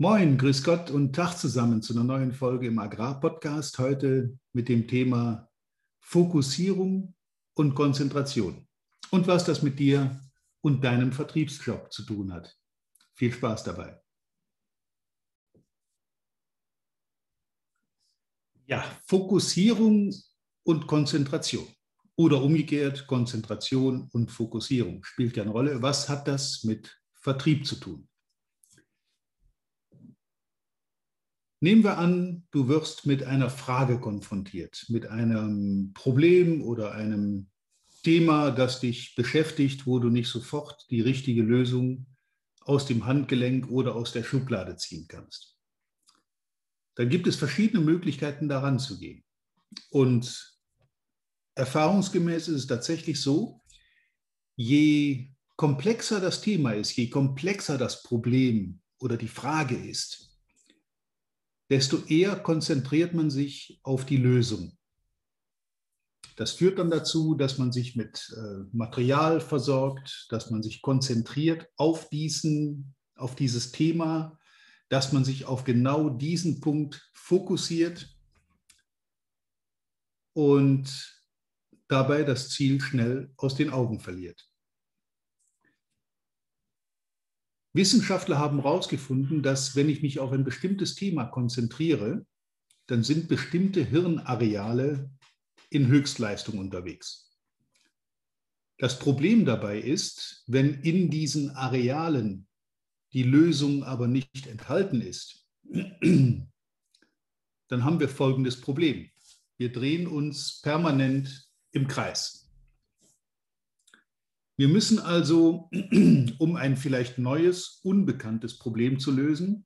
Moin, grüß Gott und Tag zusammen zu einer neuen Folge im Agrarpodcast. Heute mit dem Thema Fokussierung und Konzentration und was das mit dir und deinem Vertriebsjob zu tun hat. Viel Spaß dabei. Ja, Fokussierung und Konzentration oder umgekehrt Konzentration und Fokussierung spielt ja eine Rolle. Was hat das mit Vertrieb zu tun? Nehmen wir an, du wirst mit einer Frage konfrontiert, mit einem Problem oder einem Thema, das dich beschäftigt, wo du nicht sofort die richtige Lösung aus dem Handgelenk oder aus der Schublade ziehen kannst. Dann gibt es verschiedene Möglichkeiten, daran zu gehen. Und erfahrungsgemäß ist es tatsächlich so, je komplexer das Thema ist, je komplexer das Problem oder die Frage ist, desto eher konzentriert man sich auf die Lösung. Das führt dann dazu, dass man sich mit äh, Material versorgt, dass man sich konzentriert auf, diesen, auf dieses Thema, dass man sich auf genau diesen Punkt fokussiert und dabei das Ziel schnell aus den Augen verliert. Wissenschaftler haben herausgefunden, dass wenn ich mich auf ein bestimmtes Thema konzentriere, dann sind bestimmte Hirnareale in Höchstleistung unterwegs. Das Problem dabei ist, wenn in diesen Arealen die Lösung aber nicht enthalten ist, dann haben wir folgendes Problem. Wir drehen uns permanent im Kreis. Wir müssen also, um ein vielleicht neues, unbekanntes Problem zu lösen,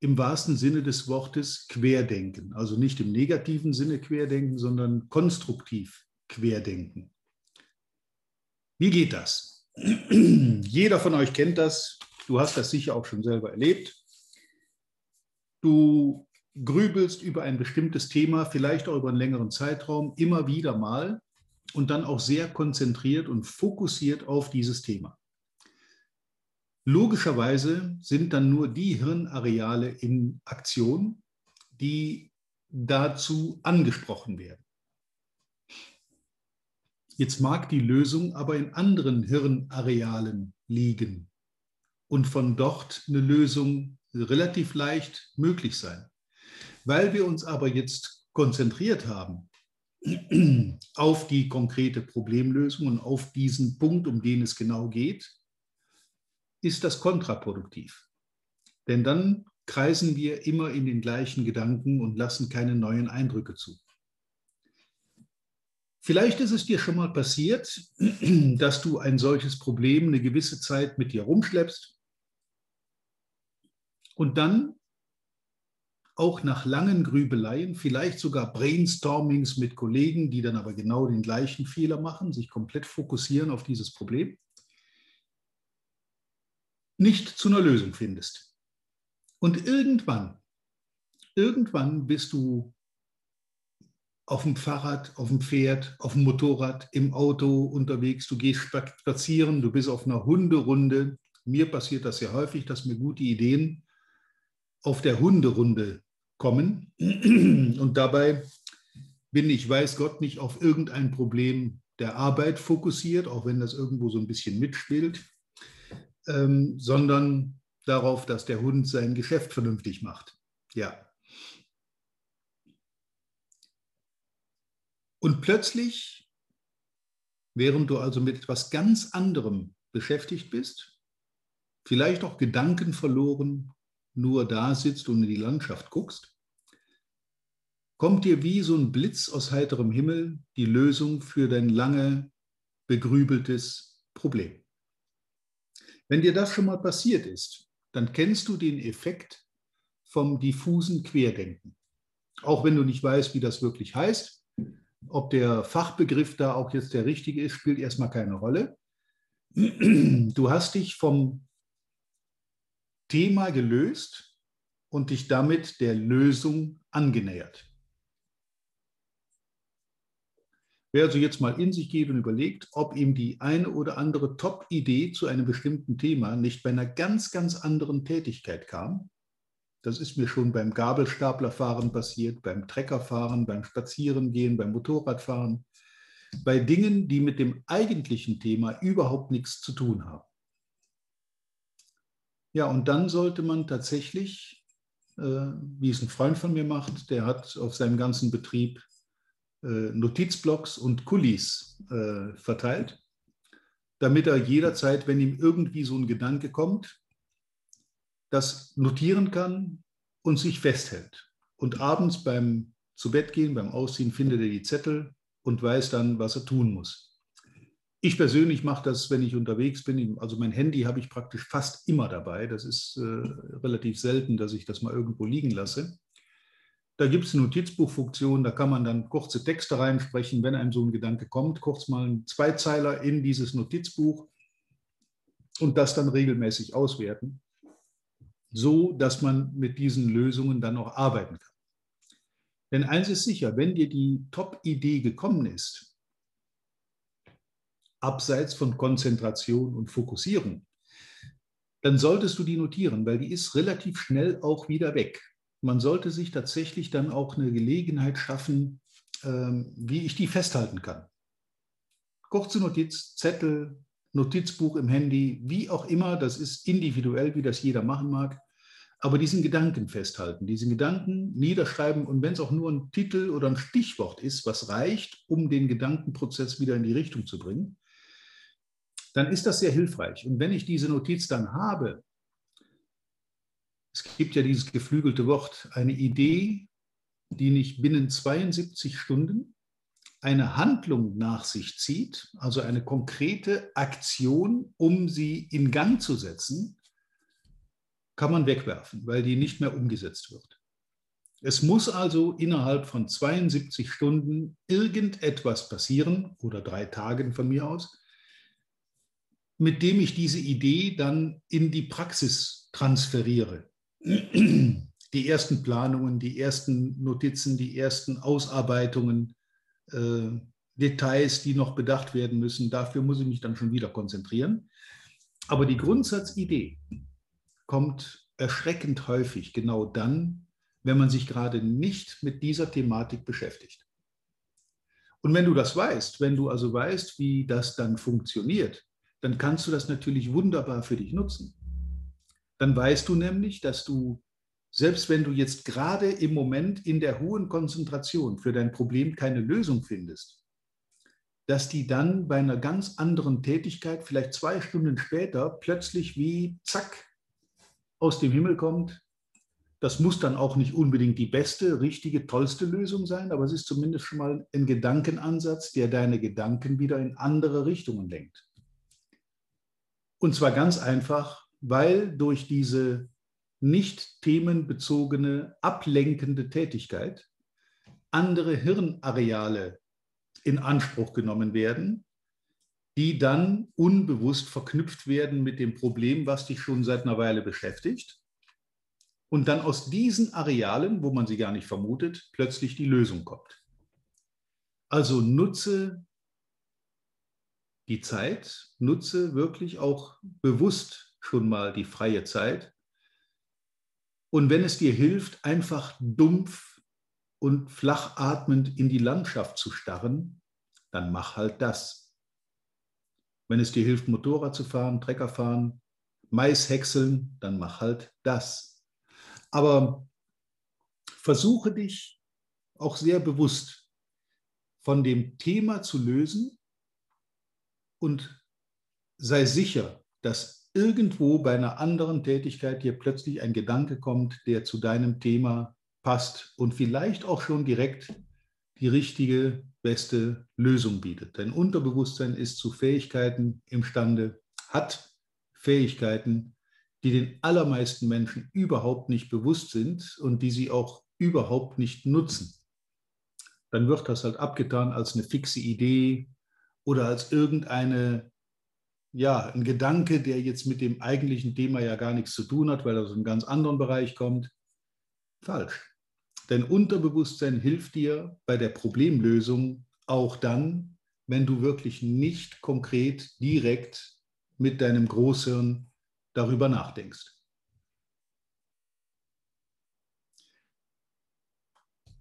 im wahrsten Sinne des Wortes querdenken. Also nicht im negativen Sinne querdenken, sondern konstruktiv querdenken. Wie geht das? Jeder von euch kennt das. Du hast das sicher auch schon selber erlebt. Du grübelst über ein bestimmtes Thema, vielleicht auch über einen längeren Zeitraum, immer wieder mal und dann auch sehr konzentriert und fokussiert auf dieses Thema. Logischerweise sind dann nur die Hirnareale in Aktion, die dazu angesprochen werden. Jetzt mag die Lösung aber in anderen Hirnarealen liegen und von dort eine Lösung relativ leicht möglich sein. Weil wir uns aber jetzt konzentriert haben auf die konkrete Problemlösung und auf diesen Punkt, um den es genau geht, ist das kontraproduktiv. Denn dann kreisen wir immer in den gleichen Gedanken und lassen keine neuen Eindrücke zu. Vielleicht ist es dir schon mal passiert, dass du ein solches Problem eine gewisse Zeit mit dir rumschleppst und dann auch nach langen Grübeleien, vielleicht sogar Brainstormings mit Kollegen, die dann aber genau den gleichen Fehler machen, sich komplett fokussieren auf dieses Problem, nicht zu einer Lösung findest. Und irgendwann, irgendwann bist du auf dem Fahrrad, auf dem Pferd, auf dem Motorrad, im Auto unterwegs, du gehst spazieren, du bist auf einer Hunderunde. Mir passiert das sehr häufig, dass mir gute Ideen auf der Hunderunde kommen. Und dabei bin ich, weiß Gott, nicht auf irgendein Problem der Arbeit fokussiert, auch wenn das irgendwo so ein bisschen mitspielt, ähm, sondern darauf, dass der Hund sein Geschäft vernünftig macht. Ja. Und plötzlich, während du also mit etwas ganz anderem beschäftigt bist, vielleicht auch Gedanken verloren, nur da sitzt und in die Landschaft guckst, kommt dir wie so ein Blitz aus heiterem Himmel die Lösung für dein lange begrübeltes Problem. Wenn dir das schon mal passiert ist, dann kennst du den Effekt vom diffusen Querdenken. Auch wenn du nicht weißt, wie das wirklich heißt, ob der Fachbegriff da auch jetzt der richtige ist, spielt erstmal keine Rolle. Du hast dich vom Thema gelöst und dich damit der Lösung angenähert. Wer also jetzt mal in sich geht und überlegt, ob ihm die eine oder andere Top-Idee zu einem bestimmten Thema nicht bei einer ganz, ganz anderen Tätigkeit kam, das ist mir schon beim Gabelstaplerfahren passiert, beim Treckerfahren, beim Spazierengehen, beim Motorradfahren, bei Dingen, die mit dem eigentlichen Thema überhaupt nichts zu tun haben. Ja, und dann sollte man tatsächlich, äh, wie es ein Freund von mir macht, der hat auf seinem ganzen Betrieb äh, Notizblocks und Kulis äh, verteilt, damit er jederzeit, wenn ihm irgendwie so ein Gedanke kommt, das notieren kann und sich festhält. Und abends beim Zubettgehen, beim Ausziehen findet er die Zettel und weiß dann, was er tun muss. Ich persönlich mache das, wenn ich unterwegs bin. Also mein Handy habe ich praktisch fast immer dabei. Das ist äh, relativ selten, dass ich das mal irgendwo liegen lasse. Da gibt es eine Notizbuchfunktion, da kann man dann kurze Texte reinsprechen, wenn einem so ein Gedanke kommt, kurz mal einen Zweizeiler in dieses Notizbuch und das dann regelmäßig auswerten, so dass man mit diesen Lösungen dann auch arbeiten kann. Denn eins ist sicher, wenn dir die Top-Idee gekommen ist, abseits von Konzentration und Fokussierung, dann solltest du die notieren, weil die ist relativ schnell auch wieder weg. Man sollte sich tatsächlich dann auch eine Gelegenheit schaffen, ähm, wie ich die festhalten kann. Kurze Notiz, Zettel, Notizbuch im Handy, wie auch immer, das ist individuell, wie das jeder machen mag aber diesen Gedanken festhalten, diesen Gedanken niederschreiben und wenn es auch nur ein Titel oder ein Stichwort ist, was reicht, um den Gedankenprozess wieder in die Richtung zu bringen, dann ist das sehr hilfreich. Und wenn ich diese Notiz dann habe, es gibt ja dieses geflügelte Wort, eine Idee, die nicht binnen 72 Stunden eine Handlung nach sich zieht, also eine konkrete Aktion, um sie in Gang zu setzen, kann man wegwerfen, weil die nicht mehr umgesetzt wird. Es muss also innerhalb von 72 Stunden irgendetwas passieren oder drei Tagen von mir aus, mit dem ich diese Idee dann in die Praxis transferiere. Die ersten Planungen, die ersten Notizen, die ersten Ausarbeitungen, äh, Details, die noch bedacht werden müssen, dafür muss ich mich dann schon wieder konzentrieren. Aber die Grundsatzidee, kommt erschreckend häufig genau dann, wenn man sich gerade nicht mit dieser Thematik beschäftigt. Und wenn du das weißt, wenn du also weißt, wie das dann funktioniert, dann kannst du das natürlich wunderbar für dich nutzen. Dann weißt du nämlich, dass du, selbst wenn du jetzt gerade im Moment in der hohen Konzentration für dein Problem keine Lösung findest, dass die dann bei einer ganz anderen Tätigkeit, vielleicht zwei Stunden später, plötzlich wie zack aus dem Himmel kommt. Das muss dann auch nicht unbedingt die beste, richtige, tollste Lösung sein, aber es ist zumindest schon mal ein Gedankenansatz, der deine Gedanken wieder in andere Richtungen lenkt. Und zwar ganz einfach, weil durch diese nicht themenbezogene, ablenkende Tätigkeit andere Hirnareale in Anspruch genommen werden, die dann unbewusst verknüpft werden mit dem Problem, was dich schon seit einer Weile beschäftigt. Und dann aus diesen Arealen, wo man sie gar nicht vermutet, plötzlich die Lösung kommt. Also nutze die Zeit, nutze wirklich auch bewusst schon mal die freie Zeit. Und wenn es dir hilft, einfach dumpf und flach atmend in die Landschaft zu starren, dann mach halt das. Wenn es dir hilft, Motorrad zu fahren, Trecker fahren, Mais häckseln, dann mach halt das. Aber versuche dich auch sehr bewusst von dem Thema zu lösen und sei sicher, dass irgendwo bei einer anderen Tätigkeit dir plötzlich ein Gedanke kommt, der zu deinem Thema passt und vielleicht auch schon direkt die richtige, beste Lösung bietet. Dein Unterbewusstsein ist zu Fähigkeiten imstande, hat Fähigkeiten, die den allermeisten Menschen überhaupt nicht bewusst sind und die sie auch überhaupt nicht nutzen. Dann wird das halt abgetan als eine fixe Idee oder als irgendeine, ja, ein Gedanke, der jetzt mit dem eigentlichen Thema ja gar nichts zu tun hat, weil er aus einem ganz anderen Bereich kommt. Falsch. Dein Unterbewusstsein hilft dir bei der Problemlösung auch dann, wenn du wirklich nicht konkret direkt mit deinem Großhirn darüber nachdenkst.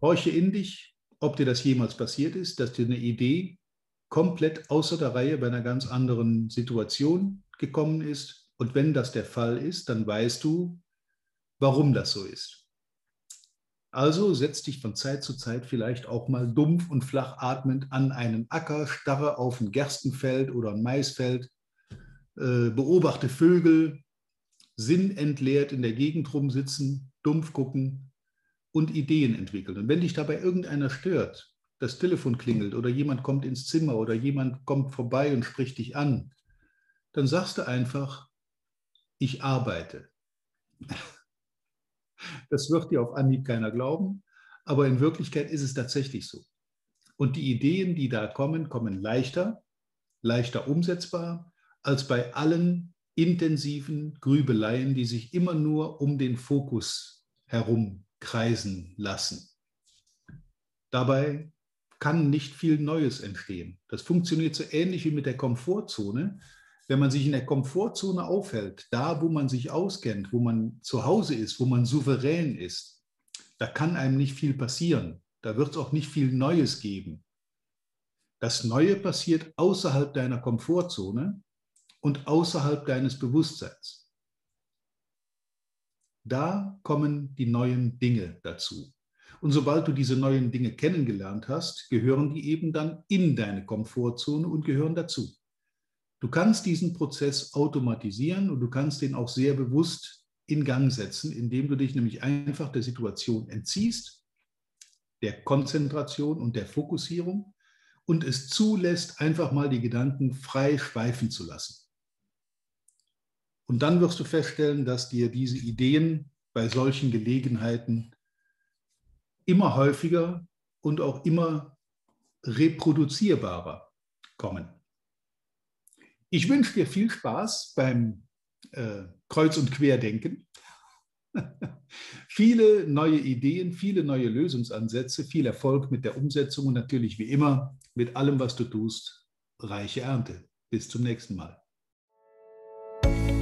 Horche in dich, ob dir das jemals passiert ist, dass dir eine Idee komplett außer der Reihe bei einer ganz anderen Situation gekommen ist. Und wenn das der Fall ist, dann weißt du, warum das so ist. Also setz dich von Zeit zu Zeit vielleicht auch mal dumpf und flach atmend an einen Acker, starre auf ein Gerstenfeld oder ein Maisfeld, äh, beobachte Vögel, sinnentleert in der Gegend rumsitzen, dumpf gucken und Ideen entwickeln. Und wenn dich dabei irgendeiner stört, das Telefon klingelt oder jemand kommt ins Zimmer oder jemand kommt vorbei und spricht dich an, dann sagst du einfach, ich arbeite. Das wird dir auf Anhieb keiner glauben, aber in Wirklichkeit ist es tatsächlich so. Und die Ideen, die da kommen, kommen leichter, leichter umsetzbar als bei allen intensiven Grübeleien, die sich immer nur um den Fokus herum kreisen lassen. Dabei kann nicht viel Neues entstehen. Das funktioniert so ähnlich wie mit der Komfortzone. Wenn man sich in der Komfortzone aufhält, da wo man sich auskennt, wo man zu Hause ist, wo man souverän ist, da kann einem nicht viel passieren. Da wird es auch nicht viel Neues geben. Das Neue passiert außerhalb deiner Komfortzone und außerhalb deines Bewusstseins. Da kommen die neuen Dinge dazu. Und sobald du diese neuen Dinge kennengelernt hast, gehören die eben dann in deine Komfortzone und gehören dazu. Du kannst diesen Prozess automatisieren und du kannst den auch sehr bewusst in Gang setzen, indem du dich nämlich einfach der Situation entziehst, der Konzentration und der Fokussierung und es zulässt, einfach mal die Gedanken frei schweifen zu lassen. Und dann wirst du feststellen, dass dir diese Ideen bei solchen Gelegenheiten immer häufiger und auch immer reproduzierbarer kommen. Ich wünsche dir viel Spaß beim äh, Kreuz- und Querdenken. viele neue Ideen, viele neue Lösungsansätze, viel Erfolg mit der Umsetzung und natürlich wie immer mit allem, was du tust, reiche Ernte. Bis zum nächsten Mal.